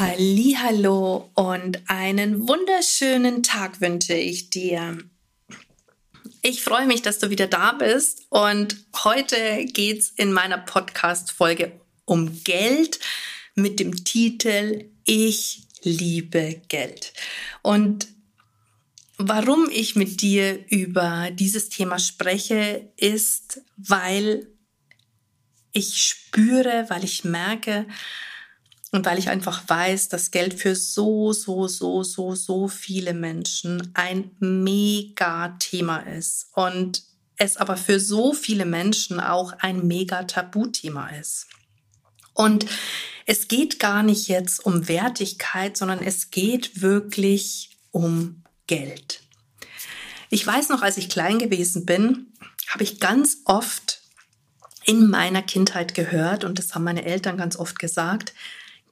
Hallo und einen wunderschönen Tag wünsche ich dir. Ich freue mich, dass du wieder da bist und heute geht es in meiner Podcast Folge um Geld mit dem Titel Ich liebe Geld. Und warum ich mit dir über dieses Thema spreche, ist, weil ich spüre, weil ich merke, und weil ich einfach weiß, dass Geld für so, so, so, so, so viele Menschen ein mega Thema ist und es aber für so viele Menschen auch ein mega Tabuthema ist. Und es geht gar nicht jetzt um Wertigkeit, sondern es geht wirklich um Geld. Ich weiß noch, als ich klein gewesen bin, habe ich ganz oft in meiner Kindheit gehört, und das haben meine Eltern ganz oft gesagt,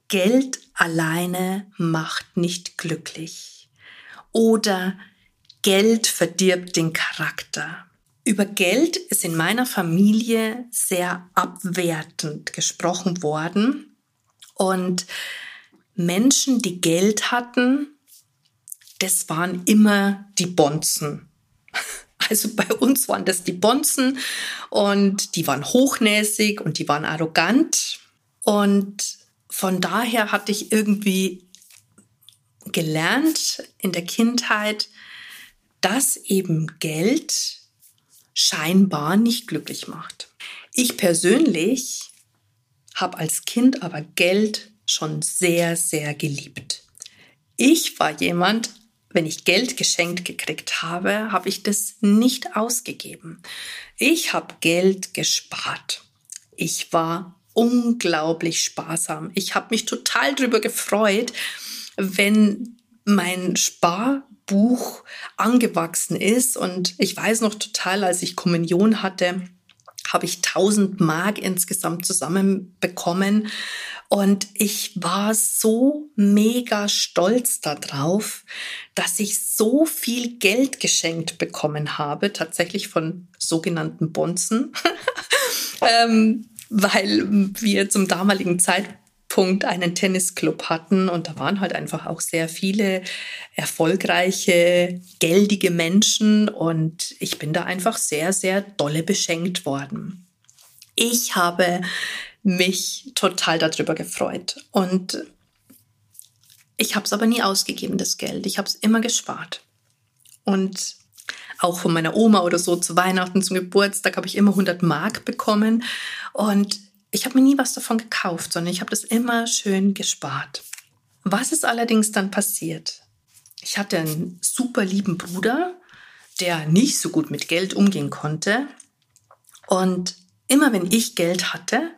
Geld alleine macht nicht glücklich. Oder Geld verdirbt den Charakter. Über Geld ist in meiner Familie sehr abwertend gesprochen worden. Und Menschen, die Geld hatten, das waren immer die Bonzen. Also bei uns waren das die Bonzen und die waren hochnäsig und die waren arrogant. Und von daher hatte ich irgendwie gelernt in der Kindheit, dass eben Geld scheinbar nicht glücklich macht. Ich persönlich habe als Kind aber Geld schon sehr, sehr geliebt. Ich war jemand, wenn ich Geld geschenkt gekriegt habe, habe ich das nicht ausgegeben. Ich habe Geld gespart. Ich war unglaublich sparsam. Ich habe mich total darüber gefreut, wenn mein Sparbuch angewachsen ist. Und ich weiß noch total, als ich Kommunion hatte, habe ich 1000 Mark insgesamt zusammenbekommen. Und ich war so mega stolz darauf, dass ich so viel Geld geschenkt bekommen habe, tatsächlich von sogenannten Bonzen. ähm, weil wir zum damaligen Zeitpunkt einen Tennisclub hatten und da waren halt einfach auch sehr viele erfolgreiche, geldige Menschen und ich bin da einfach sehr, sehr dolle beschenkt worden. Ich habe mich total darüber gefreut und ich habe es aber nie ausgegeben, das Geld. Ich habe es immer gespart. Und auch von meiner Oma oder so zu Weihnachten, zum Geburtstag habe ich immer 100 Mark bekommen und ich habe mir nie was davon gekauft, sondern ich habe das immer schön gespart. Was ist allerdings dann passiert? Ich hatte einen super lieben Bruder, der nicht so gut mit Geld umgehen konnte. Und immer wenn ich Geld hatte,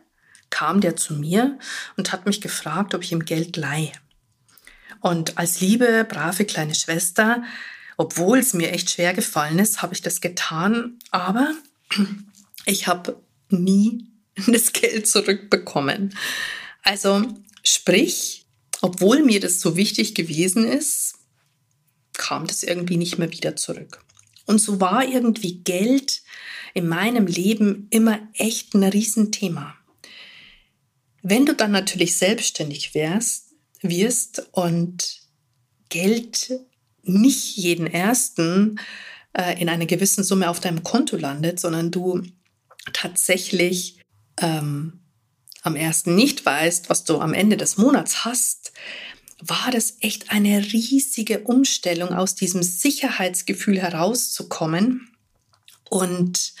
kam der zu mir und hat mich gefragt, ob ich ihm Geld leihe. Und als liebe, brave kleine Schwester obwohl es mir echt schwer gefallen ist, habe ich das getan, aber ich habe nie das Geld zurückbekommen. Also sprich, obwohl mir das so wichtig gewesen ist, kam das irgendwie nicht mehr wieder zurück. Und so war irgendwie Geld in meinem Leben immer echt ein Riesenthema. Wenn du dann natürlich selbstständig wärst, wirst und Geld nicht jeden ersten äh, in einer gewissen Summe auf deinem Konto landet, sondern du tatsächlich ähm, am ersten nicht weißt, was du am Ende des Monats hast, war das echt eine riesige Umstellung, aus diesem Sicherheitsgefühl herauszukommen. Und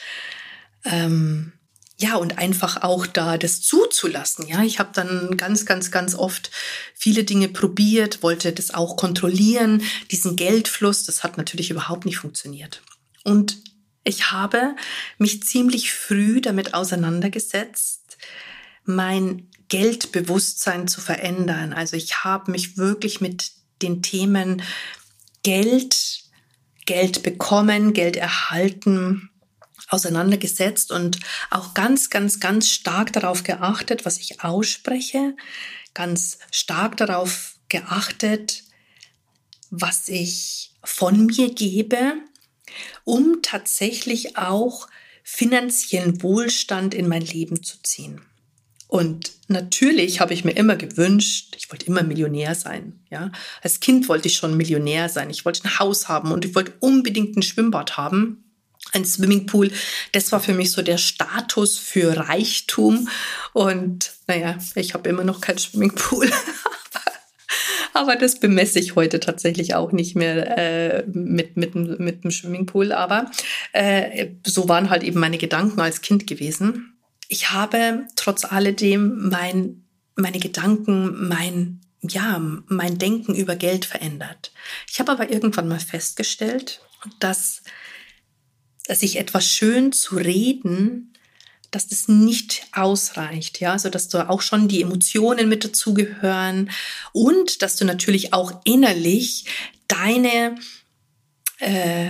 ähm, ja, und einfach auch da das zuzulassen. Ja, ich habe dann ganz, ganz, ganz oft viele Dinge probiert, wollte das auch kontrollieren, diesen Geldfluss. Das hat natürlich überhaupt nicht funktioniert. Und ich habe mich ziemlich früh damit auseinandergesetzt, mein Geldbewusstsein zu verändern. Also ich habe mich wirklich mit den Themen Geld, Geld bekommen, Geld erhalten auseinandergesetzt und auch ganz, ganz, ganz stark darauf geachtet, was ich ausspreche, ganz stark darauf geachtet, was ich von mir gebe, um tatsächlich auch finanziellen Wohlstand in mein Leben zu ziehen. Und natürlich habe ich mir immer gewünscht, ich wollte immer Millionär sein. Ja, als Kind wollte ich schon Millionär sein. Ich wollte ein Haus haben und ich wollte unbedingt ein Schwimmbad haben, ein Swimmingpool. Das war für mich so der Status für Reichtum. Und naja, ich habe immer noch kein Swimmingpool. Aber das bemesse ich heute tatsächlich auch nicht mehr äh, mit, mit, mit dem Swimmingpool. Aber äh, so waren halt eben meine Gedanken als Kind gewesen ich habe trotz alledem mein, meine Gedanken, mein, ja, mein Denken über Geld verändert. Ich habe aber irgendwann mal festgestellt, dass, dass ich etwas schön zu reden, dass das nicht ausreicht, ja, also dass du auch schon die Emotionen mit dazugehören und dass du natürlich auch innerlich deine äh,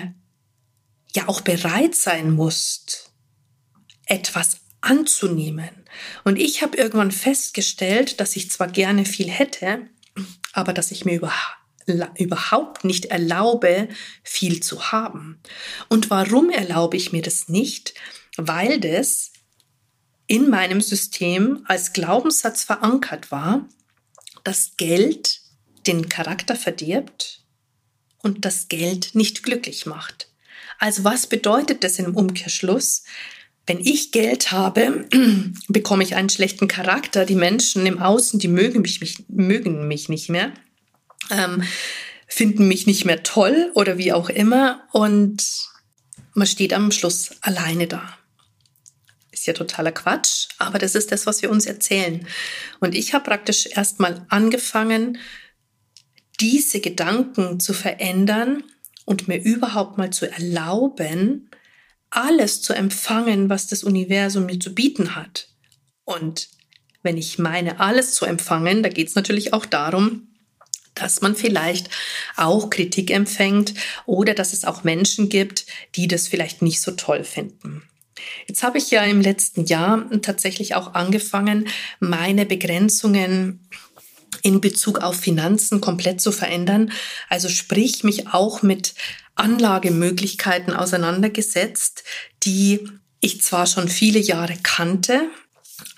ja auch bereit sein musst, etwas anzunehmen. Und ich habe irgendwann festgestellt, dass ich zwar gerne viel hätte, aber dass ich mir über, überhaupt nicht erlaube, viel zu haben. Und warum erlaube ich mir das nicht? Weil das in meinem System als Glaubenssatz verankert war, dass Geld den Charakter verdirbt und das Geld nicht glücklich macht. Also was bedeutet das im Umkehrschluss? wenn ich Geld habe, bekomme ich einen schlechten Charakter. Die Menschen im Außen, die mögen mich, mich mögen mich nicht mehr, ähm, finden mich nicht mehr toll oder wie auch immer. Und man steht am Schluss alleine da. Ist ja totaler Quatsch, aber das ist das, was wir uns erzählen. Und ich habe praktisch erstmal angefangen, diese Gedanken zu verändern und mir überhaupt mal zu erlauben, alles zu empfangen, was das Universum mir zu bieten hat. Und wenn ich meine, alles zu empfangen, da geht es natürlich auch darum, dass man vielleicht auch Kritik empfängt oder dass es auch Menschen gibt, die das vielleicht nicht so toll finden. Jetzt habe ich ja im letzten Jahr tatsächlich auch angefangen, meine Begrenzungen in Bezug auf Finanzen komplett zu verändern. Also sprich, mich auch mit Anlagemöglichkeiten auseinandergesetzt, die ich zwar schon viele Jahre kannte,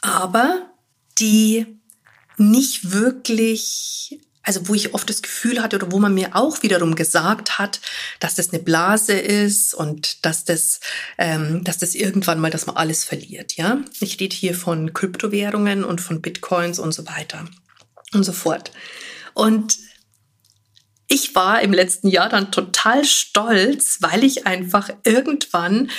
aber die nicht wirklich, also wo ich oft das Gefühl hatte oder wo man mir auch wiederum gesagt hat, dass das eine Blase ist und dass das, ähm, dass das irgendwann mal, dass man alles verliert. Ja, ich rede hier von Kryptowährungen und von Bitcoins und so weiter und so fort. Und ich war im letzten Jahr dann total stolz, weil ich einfach irgendwann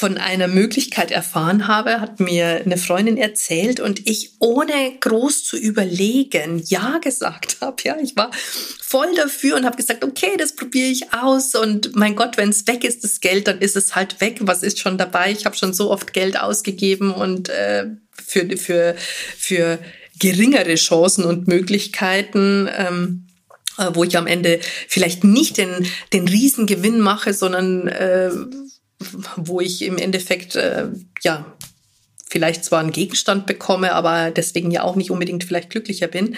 von einer Möglichkeit erfahren habe, hat mir eine Freundin erzählt und ich ohne groß zu überlegen ja gesagt habe. Ja, ich war voll dafür und habe gesagt, okay, das probiere ich aus und mein Gott, wenn es weg ist, das Geld, dann ist es halt weg. Was ist schon dabei? Ich habe schon so oft Geld ausgegeben und äh, für für für geringere Chancen und Möglichkeiten. Ähm, äh, wo ich am Ende vielleicht nicht den, den Riesengewinn mache, sondern äh, wo ich im Endeffekt äh, ja vielleicht zwar einen Gegenstand bekomme, aber deswegen ja auch nicht unbedingt vielleicht glücklicher bin.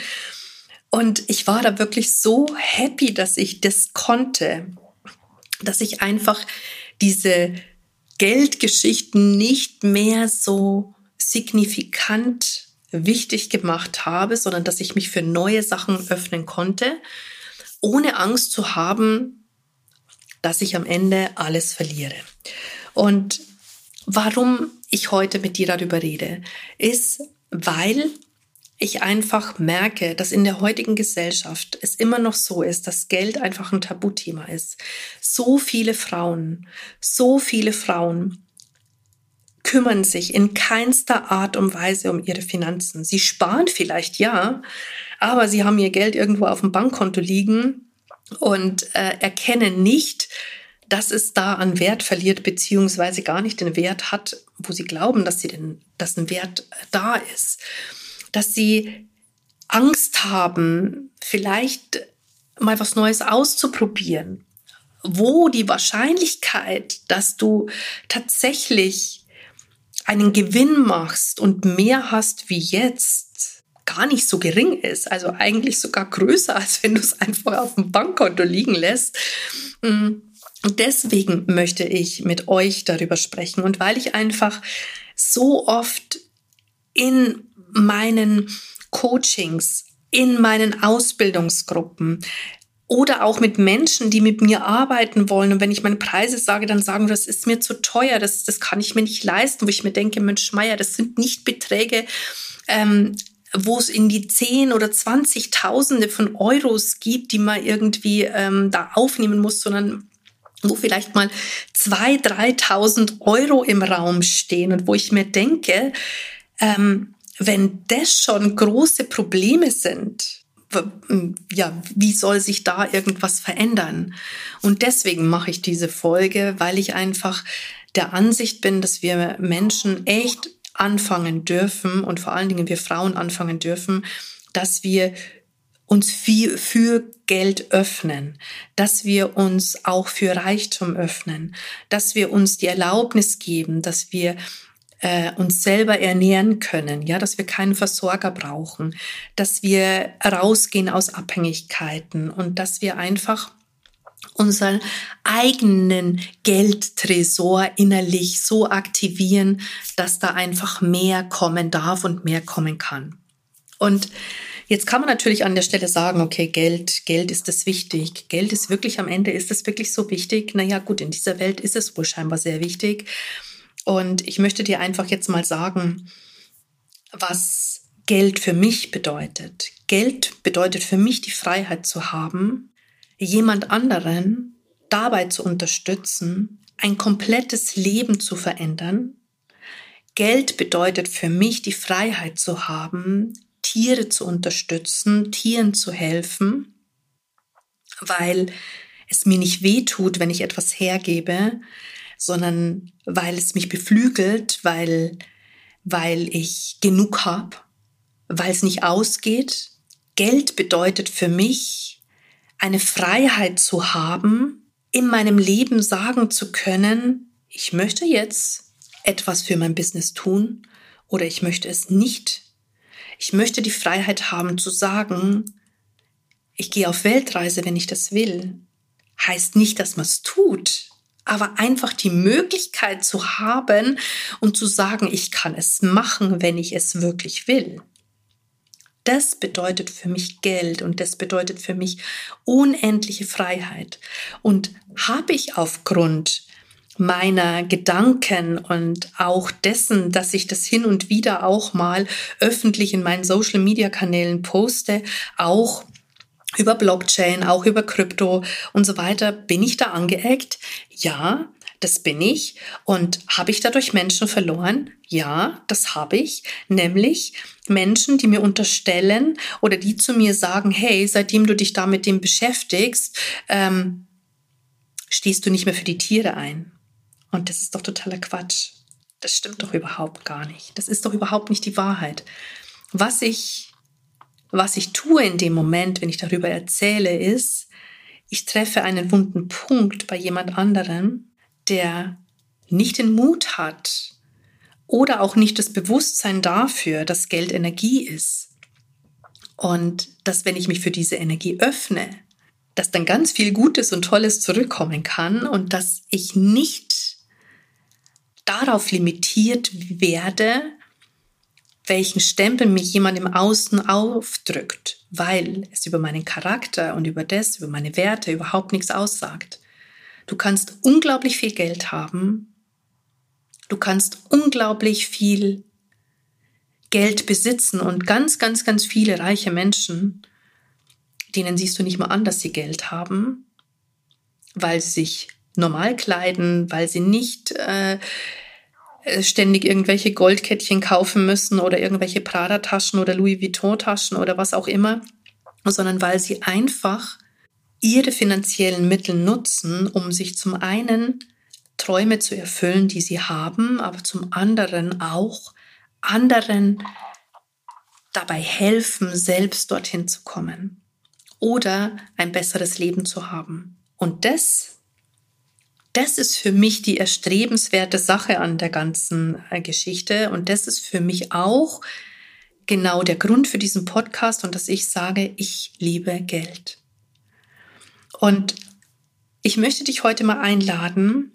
Und ich war da wirklich so happy, dass ich das konnte, dass ich einfach diese Geldgeschichten nicht mehr so signifikant wichtig gemacht habe, sondern dass ich mich für neue Sachen öffnen konnte, ohne Angst zu haben, dass ich am Ende alles verliere. Und warum ich heute mit dir darüber rede, ist, weil ich einfach merke, dass in der heutigen Gesellschaft es immer noch so ist, dass Geld einfach ein Tabuthema ist. So viele Frauen, so viele Frauen kümmern sich in keinster Art und Weise um ihre Finanzen. Sie sparen vielleicht ja, aber sie haben ihr Geld irgendwo auf dem Bankkonto liegen und äh, erkennen nicht, dass es da an Wert verliert, beziehungsweise gar nicht den Wert hat, wo sie glauben, dass sie den, dass ein Wert da ist. Dass sie Angst haben, vielleicht mal was Neues auszuprobieren, wo die Wahrscheinlichkeit, dass du tatsächlich einen Gewinn machst und mehr hast wie jetzt, gar nicht so gering ist. Also eigentlich sogar größer, als wenn du es einfach auf dem Bankkonto liegen lässt. Und deswegen möchte ich mit euch darüber sprechen. Und weil ich einfach so oft in meinen Coachings, in meinen Ausbildungsgruppen, oder auch mit Menschen, die mit mir arbeiten wollen. Und wenn ich meine Preise sage, dann sagen, das ist mir zu teuer, das, das kann ich mir nicht leisten, wo ich mir denke, Mensch, Meier, das sind nicht Beträge, ähm, wo es in die zehn oder zwanzigtausende von Euros gibt, die man irgendwie ähm, da aufnehmen muss, sondern wo vielleicht mal zwei, dreitausend Euro im Raum stehen und wo ich mir denke, ähm, wenn das schon große Probleme sind, ja, wie soll sich da irgendwas verändern? Und deswegen mache ich diese Folge, weil ich einfach der Ansicht bin, dass wir Menschen echt anfangen dürfen und vor allen Dingen wir Frauen anfangen dürfen, dass wir uns viel für Geld öffnen, dass wir uns auch für Reichtum öffnen, dass wir uns die Erlaubnis geben, dass wir äh, uns selber ernähren können, ja, dass wir keinen Versorger brauchen, dass wir rausgehen aus Abhängigkeiten und dass wir einfach unseren eigenen Geldtresor innerlich so aktivieren, dass da einfach mehr kommen darf und mehr kommen kann. Und Jetzt kann man natürlich an der Stelle sagen, okay, Geld, Geld ist das wichtig. Geld ist wirklich am Ende, ist es wirklich so wichtig? Naja, gut, in dieser Welt ist es wohl scheinbar sehr wichtig. Und ich möchte dir einfach jetzt mal sagen, was Geld für mich bedeutet. Geld bedeutet für mich die Freiheit zu haben, jemand anderen dabei zu unterstützen, ein komplettes Leben zu verändern. Geld bedeutet für mich die Freiheit zu haben, Tiere zu unterstützen, Tieren zu helfen, weil es mir nicht weh tut, wenn ich etwas hergebe, sondern weil es mich beflügelt, weil, weil ich genug habe, weil es nicht ausgeht. Geld bedeutet für mich, eine Freiheit zu haben, in meinem Leben sagen zu können, ich möchte jetzt etwas für mein Business tun oder ich möchte es nicht. Ich möchte die Freiheit haben zu sagen, ich gehe auf Weltreise, wenn ich das will. Heißt nicht, dass man es tut, aber einfach die Möglichkeit zu haben und zu sagen, ich kann es machen, wenn ich es wirklich will. Das bedeutet für mich Geld und das bedeutet für mich unendliche Freiheit. Und habe ich aufgrund meiner Gedanken und auch dessen, dass ich das hin und wieder auch mal öffentlich in meinen Social-Media-Kanälen poste, auch über Blockchain, auch über Krypto und so weiter. Bin ich da angeeckt? Ja, das bin ich. Und habe ich dadurch Menschen verloren? Ja, das habe ich. Nämlich Menschen, die mir unterstellen oder die zu mir sagen, hey, seitdem du dich da mit dem beschäftigst, ähm, stehst du nicht mehr für die Tiere ein. Und das ist doch totaler Quatsch. Das stimmt doch überhaupt gar nicht. Das ist doch überhaupt nicht die Wahrheit. Was ich was ich tue in dem Moment, wenn ich darüber erzähle, ist, ich treffe einen wunden Punkt bei jemand anderem, der nicht den Mut hat oder auch nicht das Bewusstsein dafür, dass Geld Energie ist. Und dass wenn ich mich für diese Energie öffne, dass dann ganz viel Gutes und Tolles zurückkommen kann und dass ich nicht darauf limitiert werde, welchen Stempel mir jemand im Außen aufdrückt, weil es über meinen Charakter und über das, über meine Werte überhaupt nichts aussagt. Du kannst unglaublich viel Geld haben, du kannst unglaublich viel Geld besitzen und ganz, ganz, ganz viele reiche Menschen, denen siehst du nicht mal an, dass sie Geld haben, weil sie sich normal kleiden, weil sie nicht äh, ständig irgendwelche Goldkettchen kaufen müssen oder irgendwelche Prada-Taschen oder Louis Vuitton-Taschen oder was auch immer, sondern weil sie einfach ihre finanziellen Mittel nutzen, um sich zum einen Träume zu erfüllen, die sie haben, aber zum anderen auch anderen dabei helfen, selbst dorthin zu kommen. oder ein besseres Leben zu haben. Und das, das ist für mich die erstrebenswerte Sache an der ganzen äh, Geschichte. Und das ist für mich auch genau der Grund für diesen Podcast und dass ich sage, ich liebe Geld. Und ich möchte dich heute mal einladen,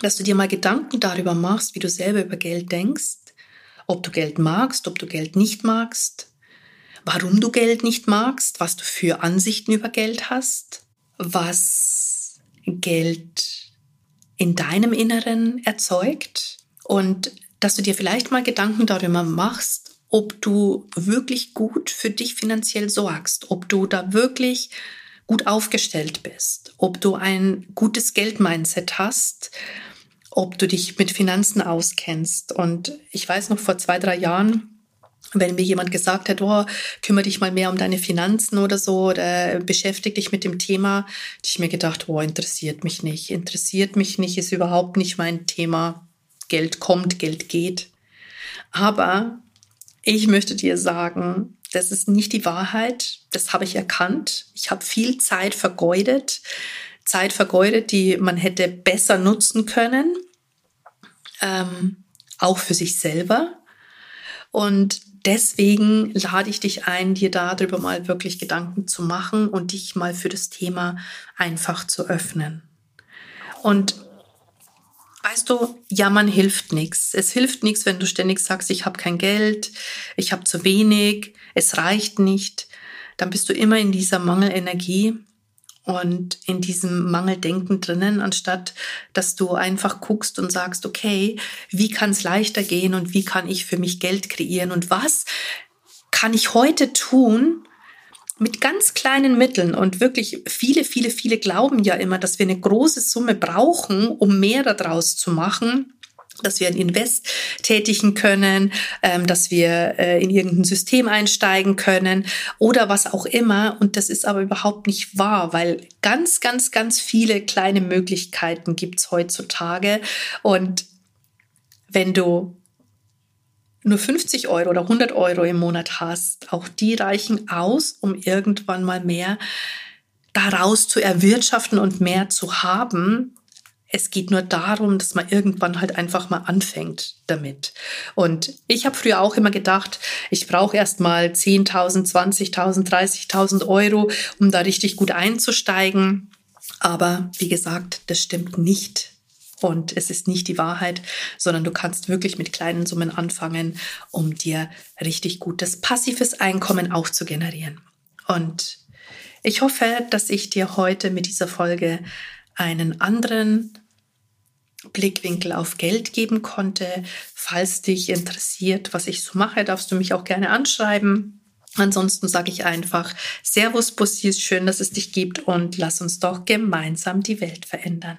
dass du dir mal Gedanken darüber machst, wie du selber über Geld denkst, ob du Geld magst, ob du Geld nicht magst, warum du Geld nicht magst, was du für Ansichten über Geld hast, was Geld in deinem Inneren erzeugt und dass du dir vielleicht mal Gedanken darüber machst, ob du wirklich gut für dich finanziell sorgst, ob du da wirklich gut aufgestellt bist, ob du ein gutes Geldmindset hast, ob du dich mit Finanzen auskennst. Und ich weiß noch vor zwei, drei Jahren, wenn mir jemand gesagt hat, oh, kümmere dich mal mehr um deine Finanzen oder so, oder beschäftige dich mit dem Thema, hätte ich mir gedacht, oh, interessiert mich nicht, interessiert mich nicht, ist überhaupt nicht mein Thema. Geld kommt, Geld geht. Aber ich möchte dir sagen, das ist nicht die Wahrheit. Das habe ich erkannt. Ich habe viel Zeit vergeudet. Zeit vergeudet, die man hätte besser nutzen können. Ähm, auch für sich selber. Und deswegen lade ich dich ein, dir darüber mal wirklich Gedanken zu machen und dich mal für das Thema einfach zu öffnen. Und weißt du, jammern hilft nichts. Es hilft nichts, wenn du ständig sagst, ich habe kein Geld, ich habe zu wenig, es reicht nicht. Dann bist du immer in dieser Mangelenergie und in diesem Mangeldenken drinnen, anstatt dass du einfach guckst und sagst, okay, wie kann es leichter gehen und wie kann ich für mich Geld kreieren und was kann ich heute tun mit ganz kleinen Mitteln und wirklich viele, viele, viele glauben ja immer, dass wir eine große Summe brauchen, um mehr daraus zu machen dass wir ein Invest tätigen können, ähm, dass wir äh, in irgendein System einsteigen können oder was auch immer. Und das ist aber überhaupt nicht wahr, weil ganz, ganz, ganz viele kleine Möglichkeiten gibt's heutzutage. Und wenn du nur 50 Euro oder 100 Euro im Monat hast, auch die reichen aus, um irgendwann mal mehr daraus zu erwirtschaften und mehr zu haben, es geht nur darum, dass man irgendwann halt einfach mal anfängt damit. Und ich habe früher auch immer gedacht, ich brauche erst mal 10.000, 20.000, 30.000 Euro, um da richtig gut einzusteigen. Aber wie gesagt, das stimmt nicht. Und es ist nicht die Wahrheit, sondern du kannst wirklich mit kleinen Summen anfangen, um dir richtig gutes passives Einkommen auch zu generieren. Und ich hoffe, dass ich dir heute mit dieser Folge einen anderen Blickwinkel auf Geld geben konnte. Falls dich interessiert, was ich so mache, darfst du mich auch gerne anschreiben. Ansonsten sage ich einfach Servus Bussis, schön, dass es dich gibt und lass uns doch gemeinsam die Welt verändern.